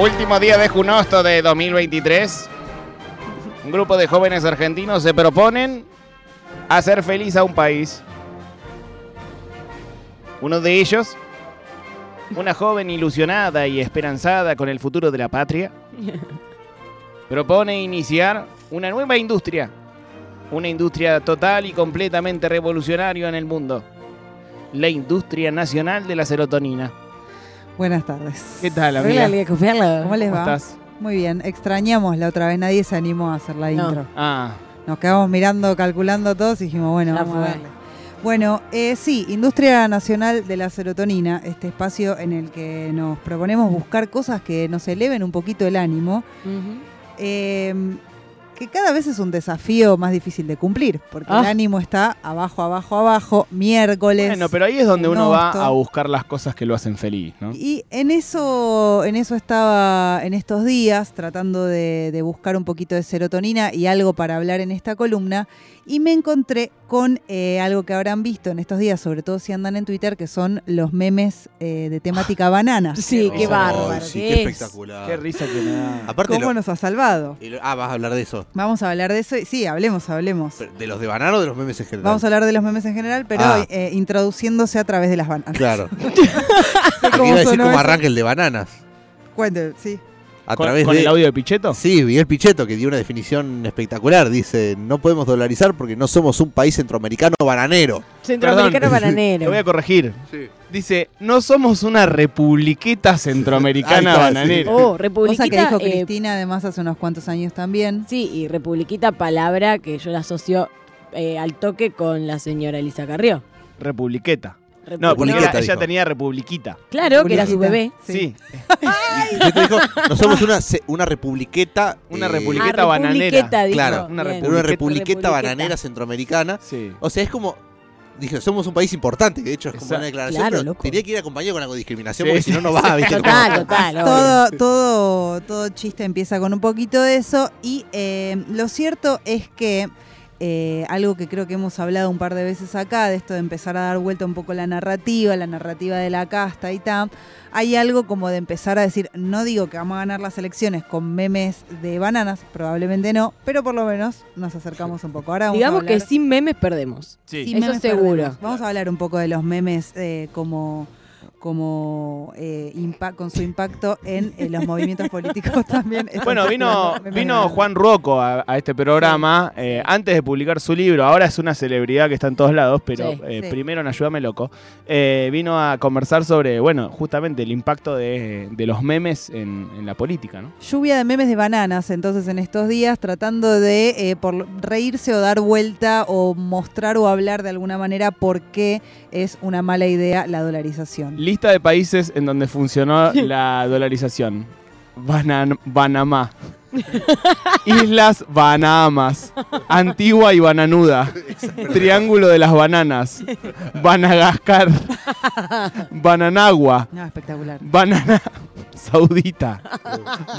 Último día de Junosto de 2023. Un grupo de jóvenes argentinos se proponen hacer feliz a un país. Uno de ellos, una joven ilusionada y esperanzada con el futuro de la patria, propone iniciar una nueva industria. Una industria total y completamente revolucionaria en el mundo. La industria nacional de la serotonina. Buenas tardes. ¿Qué tal, Hola, amiga? Cofiarla. ¿Cómo les ¿Cómo va? estás? Muy bien. Extrañamos la otra vez. Nadie se animó a hacer la No. intro. Ah, Nos quedamos mirando, calculando todos y dijimos, bueno, Ya vamos a darle. Bueno, eh, sí, Industria Nacional de la Serotonina, este espacio en el que nos proponemos buscar cosas que nos eleven un poquito el ánimo, eh, que cada vez es un desafío más difícil de cumplir, porque el Ah. ánimo está abajo, abajo, abajo, miércoles. bueno, pero ahí es donde uno va a buscar las cosas que lo hacen feliz, ¿no? Y en eso, en eso estaba en estos días, tratando de, de buscar un poquito de serotonina y algo para hablar en esta columna, y me encontré con eh, algo que habrán visto en estos días, sobre todo si andan en Twitter, que son los memes eh, de temática banana. Sí, qué Oh, bárbaro. sí, ¿qué qué es? espectacular. Qué risa que me da. Aparte, ¿Cómo lo- nos ha salvado? y lo- ah, vas a hablar de eso. Vamos a hablar de eso. y- Sí, hablemos, hablemos. ¿De los de banano o de los memes en general? Vamos a hablar de los memes en general, pero Ah. eh, introduciéndose a través de las bananas. Claro. ¿Cómo Porque iba a decir cómo arranca el de bananas. Cuente, sí. A ¿Con, través con de. el audio de Pichetto? Sí, Miguel Pichetto, que dio una definición espectacular. Dice: No podemos dolarizar porque no somos un país centroamericano bananero. Centroamericano Perdón, bananero. Lo voy a corregir. Sí. Dice, no somos una republiqueta centroamericana está, bananera. Oh, Cosa Republiquita. que dijo eh, Cristina además hace unos cuantos años también. sí, y Republiquita, palabra que yo la asocio eh, al toque con la señora Elisa Carrió. Republiqueta. No, porque ella, ella dijo. tenía republiquita. Claro, que era su bebé. Sí. Y Pichetto dijo: No somos una, se- una republiqueta. Una eh, republiqueta Ah, bananera. Republiqueta, dijo. Claro, una Bien. Pero una Republiqueta. republiqueta bananera centroamericana. Sí. O sea, es como. Dije, somos un país importante, que de hecho es como Exacto. una declaración, Claro, pero loco. tenía que ir acompañado con algo de discriminación, Sí, porque sí, si no, no va, ¿viste? Total, Como- total. obvio. Todo, todo, todo chiste empieza con un poquito de eso y eh, lo cierto es que eh, algo que creo que hemos hablado un par de veces acá, de esto de empezar a dar vuelta un poco la narrativa, la narrativa de la casta y tal, hay algo como de empezar a decir, no digo que vamos a ganar las elecciones con memes de bananas, probablemente no, pero por lo menos nos acercamos un poco. Ahora vamos a Digamos que sin memes perdemos. Sí. sin Eso memes seguro. perdemos. Vamos a hablar un poco de los memes eh, como como eh, con su impacto en, eh, los movimientos políticos también. Bueno, vino, vino Juan Rocco a, a este programa eh, antes de publicar su libro. Ahora es una celebridad que está en todos lados, pero Sí. Sí. primero en Ayúdame Loco. vino a conversar sobre, bueno, justamente el impacto de, de los memes en, en la política, ¿no? Lluvia de memes de bananas, entonces en estos días tratando de por reírse o dar vuelta o mostrar o hablar de alguna manera por qué es una mala idea la dolarización. Lista de países en donde funcionó la dolarización. Banan Banamá. Islas Bahamas. Antigua y Bananuda. Triángulo de las Bananas. Banagascar. Bananagua. No, espectacular. Banana Saudita.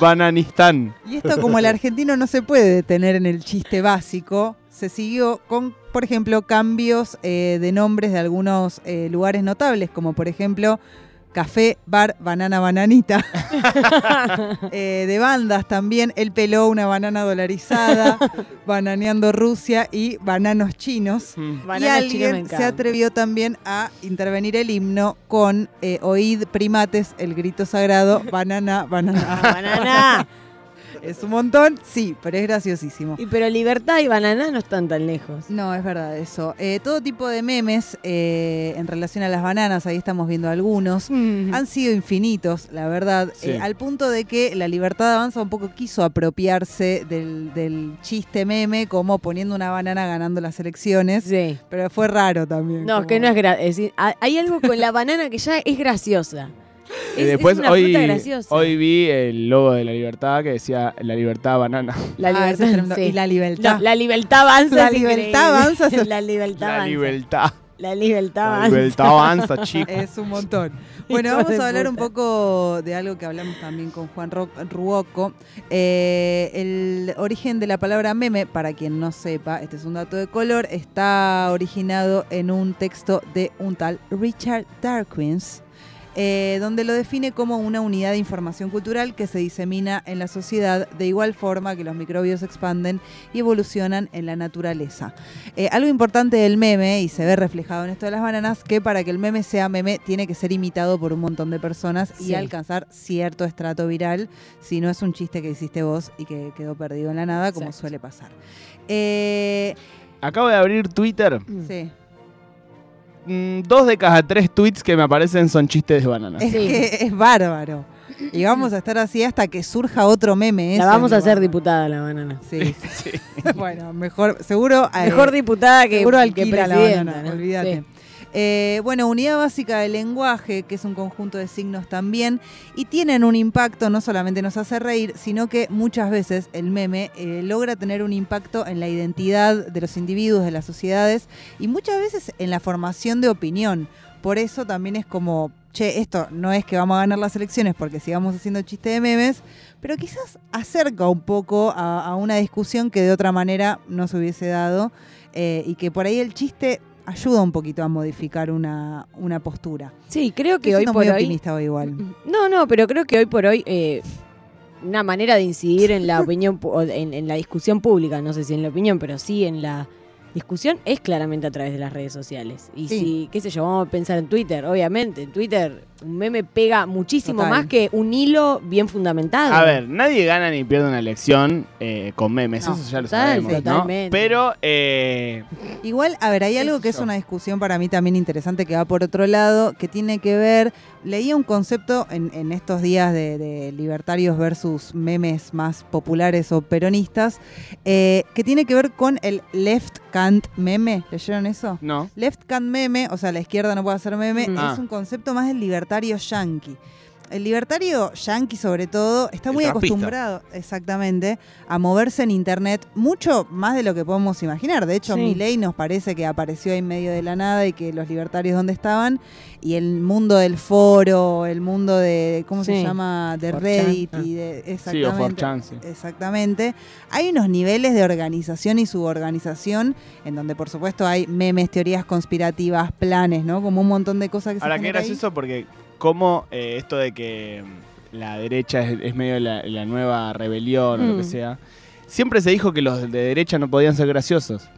Bananistán. Y esto como el argentino no se puede detener en el chiste básico, se siguió con, por ejemplo, cambios eh, de nombres de algunos eh, lugares notables, como por ejemplo Café, Bar, Banana, Bananita. Eh, de bandas también, Él peló una banana dolarizada, Bananeando Rusia y Bananos Chinos. Mm. y Banana alguien se atrevió también a intervenir el himno con eh, Oíd Primates, el grito sagrado, banana, banana. Ah, banana. ¿Es un montón? Sí, pero es graciosísimo. Y pero libertad y banana no están tan lejos. No, es verdad eso. Eh, todo tipo de memes eh, en relación a las bananas, ahí estamos viendo algunos, han sido infinitos, la verdad, Sí. eh, al punto de que la libertad avanza un poco quiso apropiarse del, del chiste meme como poniendo una banana ganando las elecciones, Sí. pero fue raro también. No, como- que no es gracioso. Hay algo con la banana que ya es graciosa. Y Es, después es una hoy, fruta graciosa. hoy vi el logo de la libertad que decía la libertad banana. la Ah, eso es tremendo. sí. Y la libertad. No, la libertad avanza. La es libertad increíble. avanza la libertad La avanza. libertad. La libertad La avanza. libertad avanza, chicos. Es un montón. Bueno, Hijo vamos de a hablar un puta. poco de algo que hablamos también con Juan Ro- Ruoco. Eh, el origen de la palabra meme, para quien no sepa, este es un dato de color, está originado en un texto de un tal Richard Darkins. Eh, donde lo define como una unidad de información cultural que se disemina en la sociedad de igual forma que los microbios expanden y evolucionan en la naturaleza. Eh, algo importante del meme, y se ve reflejado en esto de las bananas, que para que el meme sea meme tiene que ser imitado por un montón de personas y alcanzar cierto estrato viral, si no es un chiste que hiciste vos y que quedó perdido en la nada, como Exacto. suele pasar. Eh, Acabo de abrir Twitter. sí. Mm, dos de cada tres tweets que me aparecen son chistes de bananas. Es Sí. que es bárbaro. Y vamos a estar así hasta que surja otro meme. La vamos a hacer diputada la banana. Sí. bueno, mejor, seguro. eh, Mejor diputada que, seguro que alquila la presidenta. banana, ¿no? olvídate. Sí. Eh, bueno, unidad básica del lenguaje, que es un conjunto de signos también, y tienen un impacto, no solamente nos hace reír, sino que muchas veces el meme eh, logra tener un impacto en la identidad de los individuos, de las sociedades, y muchas veces en la formación de opinión. Por eso también es como, che, esto no es que vamos a ganar las elecciones porque sigamos haciendo chiste de memes, pero quizás acerca un poco a, una discusión que de otra manera no se hubiese dado eh, y que por ahí el chiste ayuda un poquito a modificar una, una postura. Sí, creo que Estoy hoy por muy hoy. optimista hoy igual. No, no, pero creo que hoy por hoy eh, una manera de incidir en la opinión, en, en la discusión pública, no sé si en la opinión, pero sí en la discusión es claramente a través de las redes sociales. Y Sí. si, qué sé yo, vamos a pensar en Twitter, obviamente, en Twitter un meme pega muchísimo Total. más que un hilo bien fundamentado. A ver, nadie gana ni pierde una elección eh, con memes, No, eso ya lo sabemos, ¿no? totalmente. Pero eh, Igual, a ver, hay ¿Qué algo que es una discusión para mí también interesante que va por otro lado, que tiene que ver, leía un concepto en, en estos días de, de libertarios versus memes más populares o peronistas, eh, que tiene que ver con el left cant meme. ¿Leyeron eso? no. Left cant meme, o sea, la izquierda no puede hacer meme, Mm. es Ah. un concepto más del libertario yankee. El libertario yankee, sobre todo, está El muy trampista. acostumbrado, exactamente, a moverse en internet mucho más de lo que podemos imaginar. De hecho, Sí. Milei nos parece que apareció ahí en medio de la nada y que los libertarios donde estaban y el mundo del foro, el mundo de ¿cómo se llama? de 4chan, Reddit ah. y de Sí, o exactamente. 4chan, sí. Exactamente. Hay unos niveles de organización y suborganización en donde, por supuesto, hay memes, teorías conspirativas, planes, ¿no? Como un montón de cosas que Ahora, se qué generan ahí. gracioso porque como eh, esto de que mm, la derecha es, es medio la, la nueva rebelión o lo que Mm. sea, siempre se dijo que los de derecha no podían ser graciosos,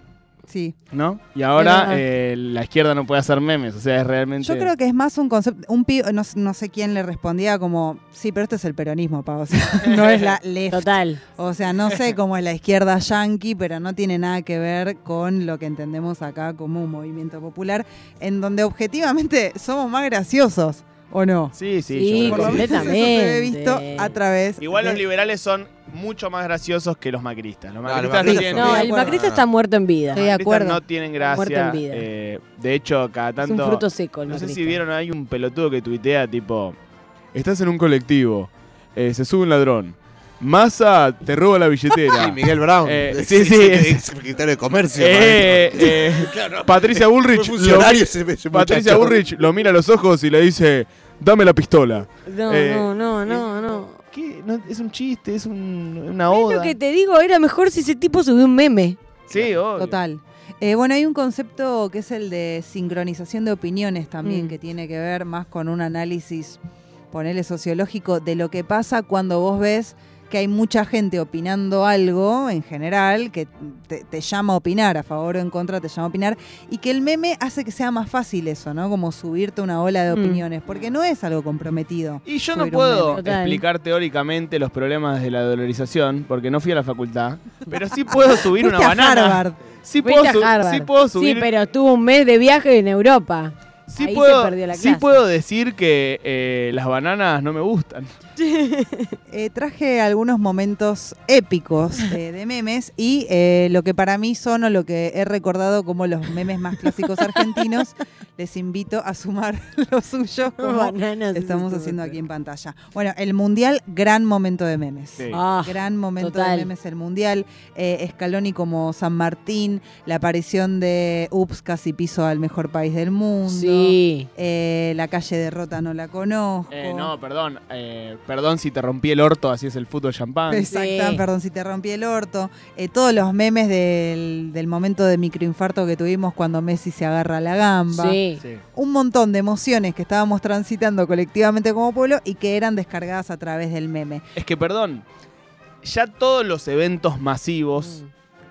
Sí. ¿no? Y ahora eh, la izquierda no puede hacer memes, o sea, es realmente... Yo creo que es más un concepto. Un pi- no, no sé quién le respondía como, sí, pero esto es el peronismo, pa. O sea, no es la left. Total. O sea, no sé cómo es la izquierda yankee, pero no tiene nada que ver con lo que entendemos acá como un movimiento popular, en donde objetivamente somos más graciosos, ¿o no? Sí, sí, Sí, yo Por creo lo que sí. menos eso se ve visto Completamente. a través. Igual los de- liberales son mucho más graciosos que los macristas. Los No, los macristas no, macristas tienen... No, Estoy de el acuerdo. macrista está muerto en vida. Estoy de los macristas acuerdo. no tienen Muerto gracia. en vida. eh, de hecho, cada Es tanto... un fruto seco el No sé macrista. si vieron, hay un pelotudo que tuitea tipo, estás en un colectivo, eh, se sube un ladrón, Massa te roba la billetera. Sí, Miguel Brown. Eh, sí, sí, Ex es- secretario de Comercio. Eh, eh, Claro. Patricia Bullrich, Fue lo, funcionario ese- ese Patricia muchacho. Bullrich lo mira a los ojos y le dice, dame la pistola. No, Eh, no, no, no, no. ¿Qué? No, es un chiste, es un- una Es oda. lo que te digo, era mejor si ese tipo subió un meme. Sí, obvio. Total. Eh, bueno, hay un concepto que es el de sincronización de opiniones también, Mm. que tiene que ver más con un análisis, ponele sociológico, de lo que pasa cuando vos ves que hay mucha gente opinando algo en general, que te, te llama a opinar, a favor o en contra te llama a opinar, y que el meme hace que sea más fácil eso, ¿no? Como subirte una ola de Mm. opiniones, porque no es algo comprometido. Y yo no puedo explicar teóricamente los problemas de la dolarización, porque no fui a la facultad, pero sí puedo subir una banana. Harvard. Sí puedo, a su- Harvard. sí puedo subir Sí, pero estuvo un mes de viaje en Europa. Sí Ahí se puedo, perdió la sí puedo decir que eh, las bananas no me gustan. Eh, traje algunos momentos épicos eh, de memes y eh, lo que para mí son o lo que he recordado como los memes más clásicos argentinos. Les invito a sumar los suyos como Bananas, estamos haciendo aquí en pantalla. Bueno, el Mundial, gran momento de memes. Sí. Ah, Gran momento total. de memes el Mundial. Eh, Scaloni como San Martín, la aparición de Ups, casi piso al mejor país del mundo. Sí. Eh, la calle de Rota no la conozco. Eh, no, perdón. Perdón si te rompí el orto, así es el fútbol champán. Exacta, Sí. perdón si te rompí el orto. Eh, todos los memes del, del momento de microinfarto que tuvimos cuando Messi se agarra la gamba. Sí. Sí. Un montón de emociones que estábamos transitando colectivamente como pueblo y que eran descargadas a través del meme. Es que, perdón, ya todos los eventos masivos, Mm.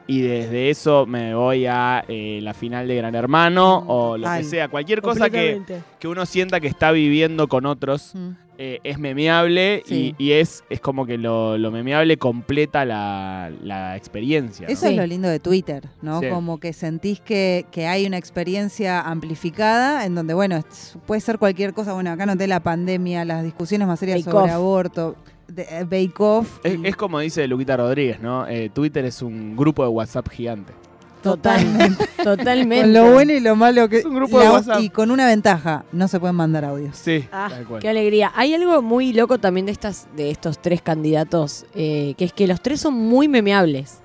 y desde eso me voy a eh, la final de Gran Hermano Mm, o lo que sea, cualquier cosa que, que uno sienta que está viviendo con otros. Mm. Eh, es memeable Sí. y, y es, es como que lo, lo memeable completa la, la experiencia. ¿no? Eso Sí. es lo lindo de Twitter, ¿no? Sí. Como que sentís que, que hay una experiencia amplificada en donde, bueno, puede ser cualquier cosa. Bueno, acá noté la pandemia, las discusiones más serias Bake sobre Off. aborto, de, eh, Bake Off. Es, y- es como dice Luquita Rodríguez, ¿no? Eh, Twitter es un grupo de WhatsApp gigante. Totalmente. Totalmente. con lo bueno y lo malo que. Es un grupo de la- WhatsApp. Y con una ventaja, no se pueden mandar audios. Sí, Ah, tal cual. qué alegría. Hay algo muy loco también de estas, de estos tres candidatos, eh, que es que los tres son muy memeables.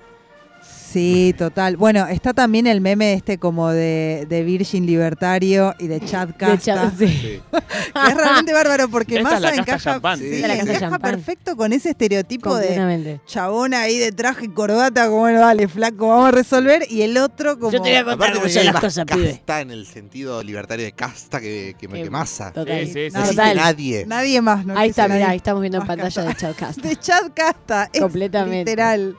Sí, total. Bueno, está también el meme este como de, de Virgin Libertario y de Chad De Casta. hecho, sí. Sí. que es realmente bárbaro porque Esta Massa casta encaja, sí, Esta la casta encaja perfecto con ese estereotipo de chabón ahí de traje y corbata, como bueno, dale, flaco, vamos a resolver. Y el otro como... Yo te voy a contar Aparte, son hay las más cosas, pibe. casta en el sentido libertario de casta que, que, Que- que masa. Total. Sí, sí, sí. No Total. nadie. Nadie más, ¿no? Ahí está, mirá, ahí estamos viendo en pantalla casta. de Chadcast. De Chad Casta. es Completamente. Literal.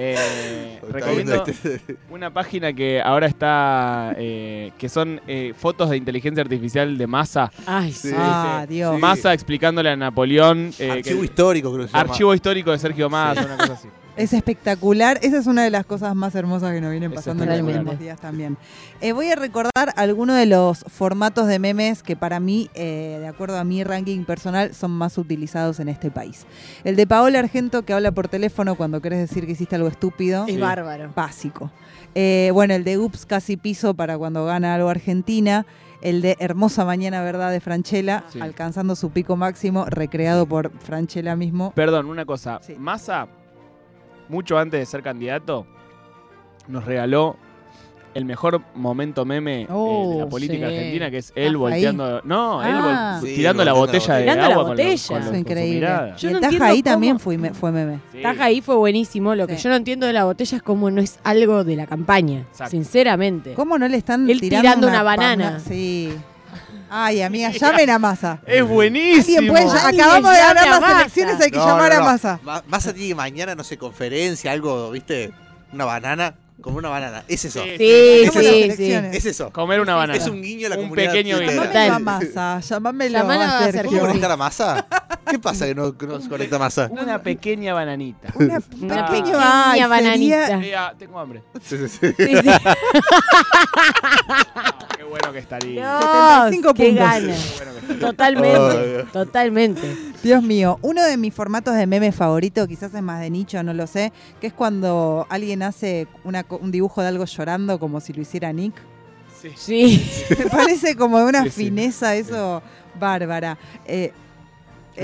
Eh, recomiendo este- una página que ahora está, eh, que son eh, fotos de inteligencia artificial de Massa. Ay, Sí. Ah, sí. Dios. Sí. Massa explicándole a Napoleón. eh, Archivo que- histórico, creo que se llama. archivo histórico de Sergio Massa, una cosa así. Es espectacular. Esa es una de las cosas más hermosas que nos vienen pasando en los últimos días también. Eh, voy a recordar algunos de los formatos de memes que para mí, eh, de acuerdo a mi ranking personal, son más utilizados en este país. El de Paola Argento que habla por teléfono cuando querés decir que hiciste algo estúpido. Es Sí. bárbaro. Básico. Eh, bueno, el de Ups casi piso para cuando gana algo Argentina. El de Hermosa Mañana Verdad de Franchella, Sí. alcanzando su pico máximo, recreado por Franchella mismo. Perdón, una cosa. Sí. Massa, mucho antes de ser candidato, nos regaló el mejor momento meme eh, de Oh, la política sí. argentina, que es él Ah, volteando. No, él vol- Ah. Sí, tirando la botella la de. Tirando la agua con, los- botella. con los- increíble. Yo no Taja entiendo ahí cómo- también fue, me- fue meme. Sí. Taja ahí fue buenísimo. Lo que yo no entiendo de la botella es cómo no es algo de la campaña. Exacto. Sinceramente. ¿Cómo no le están Él tirando, tirando una banana. Sí. Ay, amiga, llamen a Massa. Es buenísimo. Puede acabamos de a las Massa. elecciones, hay que No, llamar no, a no. Massa. Ma- Massa tiene que mañana, no sé, conferencia, algo, ¿viste? Una banana, como una banana. Es eso. Sí, Sí, sí, sí. Es eso. Comer una banana. Es un guiño a la Un comunidad pequeño guiño. Llamámelo a Total. Massa, llamámelo Llamalo a a Sergio. Sergio. ¿Cómo conectar a Massa? ¿Qué pasa que no, que no se conecta a Massa? Una pequeña bananita. Una Una pequeña pequeña ay, bananita. sería- Eh, ah, tengo hambre. Sí, sí, sí. Sí, sí. Ah, qué bueno que estaría. Dios, 75 qué puntos. Qué bueno que estaría. Totalmente. Totalmente. Dios mío, uno de mis formatos de meme favorito, quizás es más de nicho, no lo sé, que es cuando alguien hace una un dibujo de algo llorando como si lo hiciera Nick. Sí. Sí. Me parece como de una Sí, sí. fineza eso bárbara. Eh,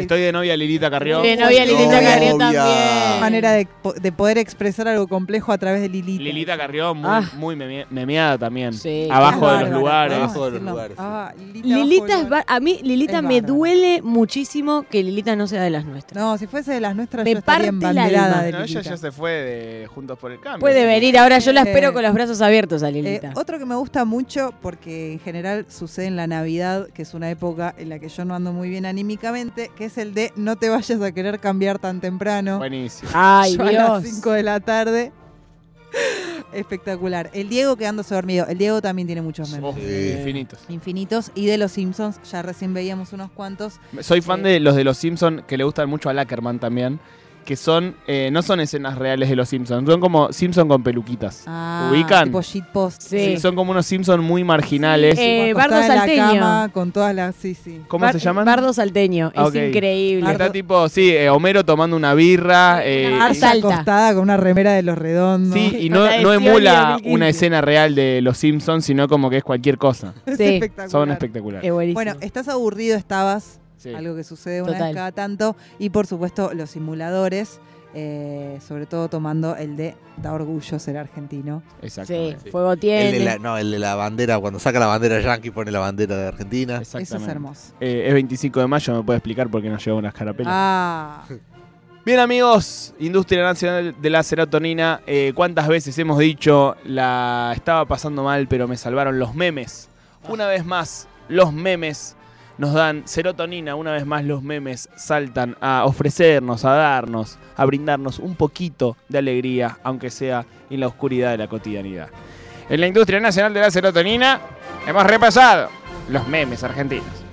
Estoy de novia Lilita Carrió. De novia Lilita Novia. Carrió también. manera de, po- de poder expresar algo complejo a través de Lilita. Lilita Carrió, muy, Ah. muy memeada también. Sí. Abajo de lugares. ¿podemos Abajo de los lugares. Ah, Lilita, Lilita abajo a mí Lilita Es me duele muchísimo que Lilita no sea de las nuestras. No, si fuese de las nuestras, Me yo estaría embanderada alma. de No, ella Lilita. ya se fue de Juntos por el Cambio. Puede venir, ahora yo la Eh, espero con los brazos abiertos a Eh, Lilita. otro que me gusta mucho, porque en general sucede en la Navidad, que es una época en la que yo no ando muy bien anímicamente, que es el de no te vayas a querer cambiar tan temprano. Buenísimo. Ay, Yo a las Dios. 5 de la tarde. Espectacular. El Diego quedándose dormido. El Diego también tiene muchos memes. Sí. infinitos. Infinitos. Y de los Simpsons, ya recién veíamos unos cuantos. Soy fan Sí. de los de los Simpsons que le gustan mucho a Lackerman también. Que son, eh, no son escenas reales de los Simpsons, son como Simpson con peluquitas. Ah, ¿Ubican? Tipo shitpost. Sí. Sí, son como unos Simpsons muy marginales. Sí, eh, Bardo la Salteño. cama con todas las. Sí, sí. ¿Cómo Bar- se llaman? Bardo Salteño. Ah, es increíble. Está tipo, sí, eh, Homero tomando una birra. eh, alta. acostada con una remera de los redondos. Sí, y no, no emula 2015. una escena real de los Simpsons, sino como que es cualquier cosa. Es Sí. espectacular. Son espectaculares. Es. Bueno, estás aburrido, estabas. Sí. Algo que sucede una Total. vez cada tanto. Y por supuesto, los simuladores. eh, sobre todo tomando el de da orgullo ser argentino. Sí, Exactamente. fuego El tiene. de la, no, el de la bandera, cuando saca la bandera yankee pone la bandera de Argentina. Eso es Exactamente. hermoso. Eh, es 25 de mayo, ¿me puede explicar por qué nos lleva unas carapelas? Ah, Bien amigos, Industria Nacional de la Serotonina, eh, ¿cuántas veces hemos dicho la estaba pasando mal pero me salvaron los memes? Una vez más, los memes nos dan serotonina, una vez más los memes saltan a ofrecernos, a darnos, a brindarnos un poquito de alegría, aunque sea en la oscuridad de la cotidianidad. En la Industria Nacional de la Serotonina hemos repasado los memes argentinos.